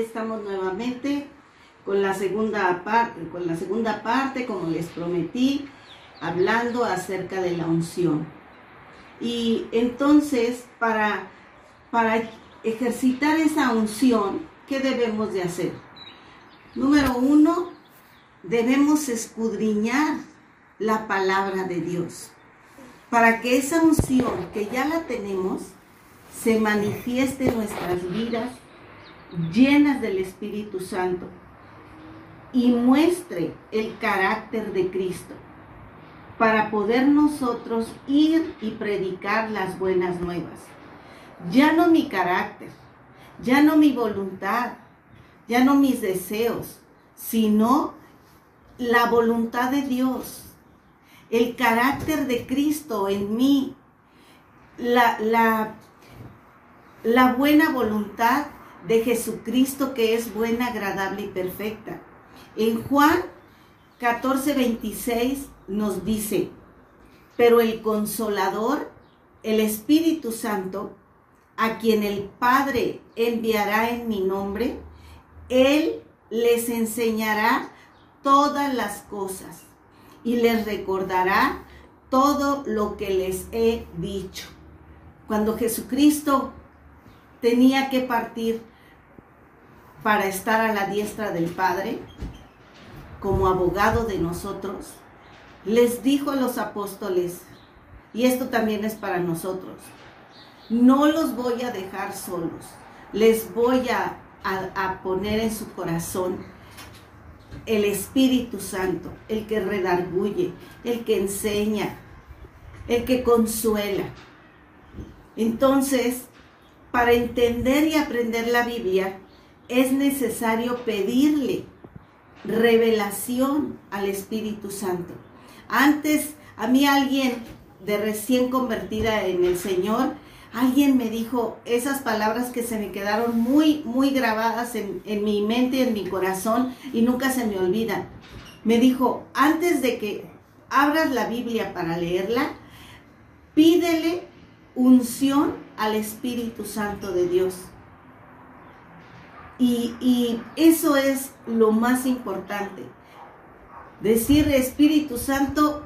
estamos nuevamente con la segunda parte, con la segunda parte, como les prometí, hablando acerca de la unción. Y entonces, para, para ejercitar esa unción, ¿qué debemos de hacer? Número uno, debemos escudriñar la palabra de Dios para que esa unción que ya la tenemos se manifieste en nuestras vidas llenas del Espíritu Santo y muestre el carácter de Cristo para poder nosotros ir y predicar las buenas nuevas. Ya no mi carácter, ya no mi voluntad, ya no mis deseos, sino la voluntad de Dios, el carácter de Cristo en mí, la, la, buena voluntad de Jesucristo que es buena, agradable y perfecta. En Juan 14, 26 nos dice, pero el consolador, el Espíritu Santo, a quien el Padre enviará en mi nombre, Él les enseñará todas las cosas y les recordará todo lo que les he dicho. Cuando Jesucristo tenía que partir para estar a la diestra del Padre, como abogado de nosotros, les dijo a los apóstoles, y esto también es para nosotros, no los voy a dejar solos, les voy a, a, poner en su corazón el Espíritu Santo, el que redarguye, el que enseña, el que consuela. Entonces, para entender y aprender la Biblia, es necesario pedirle revelación al Espíritu Santo. Antes, a mí alguien de recién convertida en el Señor, alguien me dijo esas palabras que se me quedaron muy, muy grabadas en, en mi mente y en mi corazón y nunca se me olvidan. Me dijo, antes de que abras la Biblia para leerla, pídele unción al Espíritu Santo de Dios. Y, eso es lo más importante. Decir, Espíritu Santo,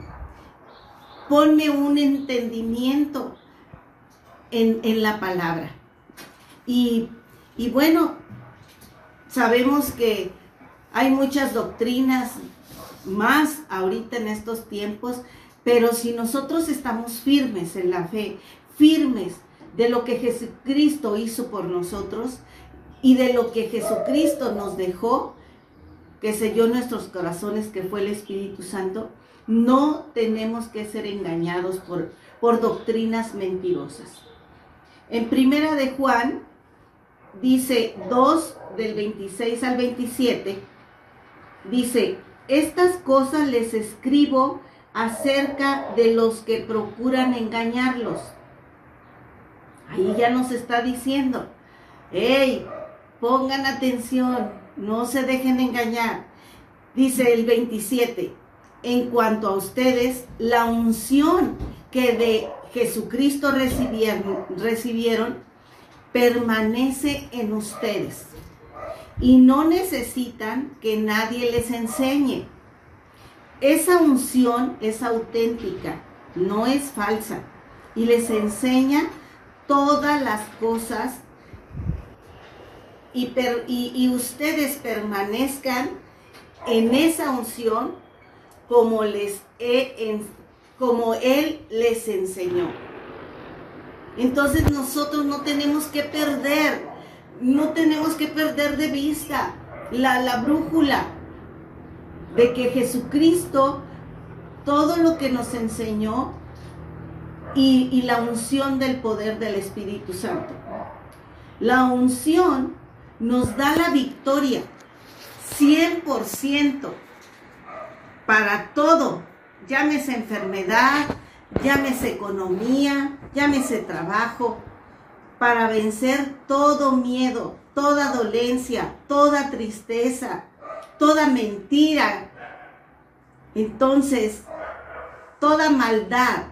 ponme un entendimiento en, la palabra. Y, y bueno, sabemos que hay muchas doctrinas más ahorita en estos tiempos, pero si nosotros estamos firmes en la fe, firmes de lo que Jesucristo hizo por nosotros y de lo que Jesucristo nos dejó, que selló nuestros corazones, que fue el Espíritu Santo, no tenemos que ser engañados por, por doctrinas mentirosas. En primera de Juan dice 2 del 26 al 27, dice, estas cosas les escribo acerca de los que procuran engañarlos. Ahí ya nos está diciendo, hey, pongan atención, no se dejen engañar. Dice el 27, en cuanto a ustedes, la unción que de Jesucristo recibieron, recibieron permanece en ustedes y no necesitan que nadie les enseñe. Esa unción es auténtica, no es falsa y les enseña todas las cosas y, ustedes permanezcan en esa unción como les he como él les enseñó. Entonces nosotros no tenemos que perder, no tenemos que perder de vista la, la brújula de que Jesucristo, todo lo que nos enseñó y la unción del poder del Espíritu Santo. La unción nos da la victoria 100% para todo llámese enfermedad, llámese economía, llámese trabajo, para vencer todo miedo, toda dolencia, toda tristeza, toda mentira. Entonces, toda maldad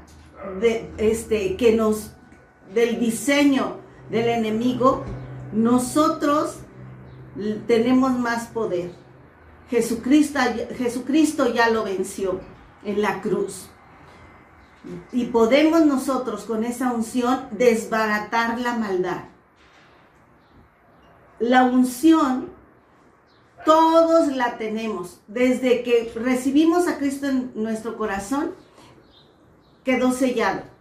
de, este, que nos, del diseño del enemigo, nosotros tenemos más poder. Jesucristo, ya lo venció en la cruz. Y podemos nosotros con esa unción desbaratar la maldad. La unción todos la tenemos. Desde que recibimos a Cristo en nuestro corazón, quedó sellado.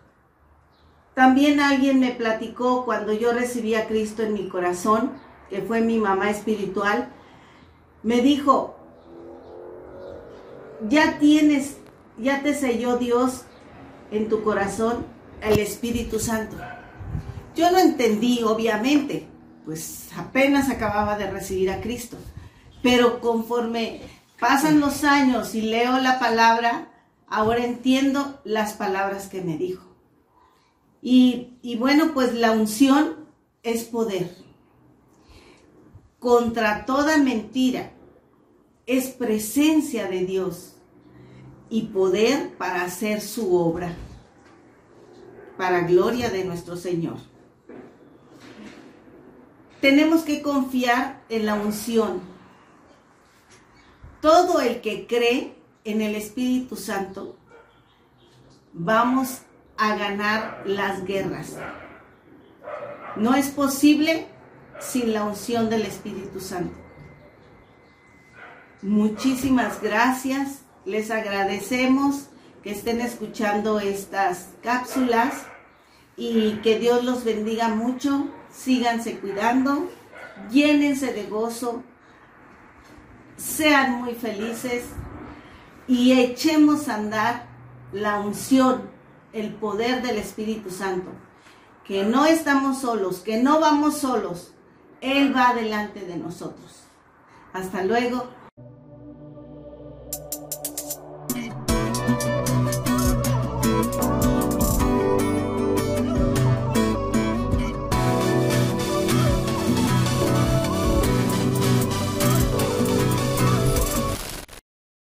También alguien me platicó cuando yo recibí a Cristo en mi corazón, que fue mi mamá espiritual, me dijo, ya tienes, ya te selló Dios en tu corazón el Espíritu Santo. Yo no entendí, obviamente, pues apenas acababa de recibir a Cristo, pero conforme pasan los años y leo la palabra, ahora entiendo las palabras que me dijo. Y, bueno, pues la unción es poder. Contra toda mentira es presencia de Dios y poder para hacer su obra, para gloria de nuestro Señor. Tenemos que confiar en la unción. Todo el que cree en el Espíritu Santo, vamos a ganar las guerras. No es posible sin la unción del Espíritu Santo. Muchísimas gracias les agradecemos que estén escuchando estas cápsulas y que Dios los bendiga mucho. Síganse cuidando, llénense de gozo, sean muy felices y echemos a andar la unción, el poder del Espíritu Santo. Que no estamos solos, que no vamos solos. Él va delante de nosotros. Hasta luego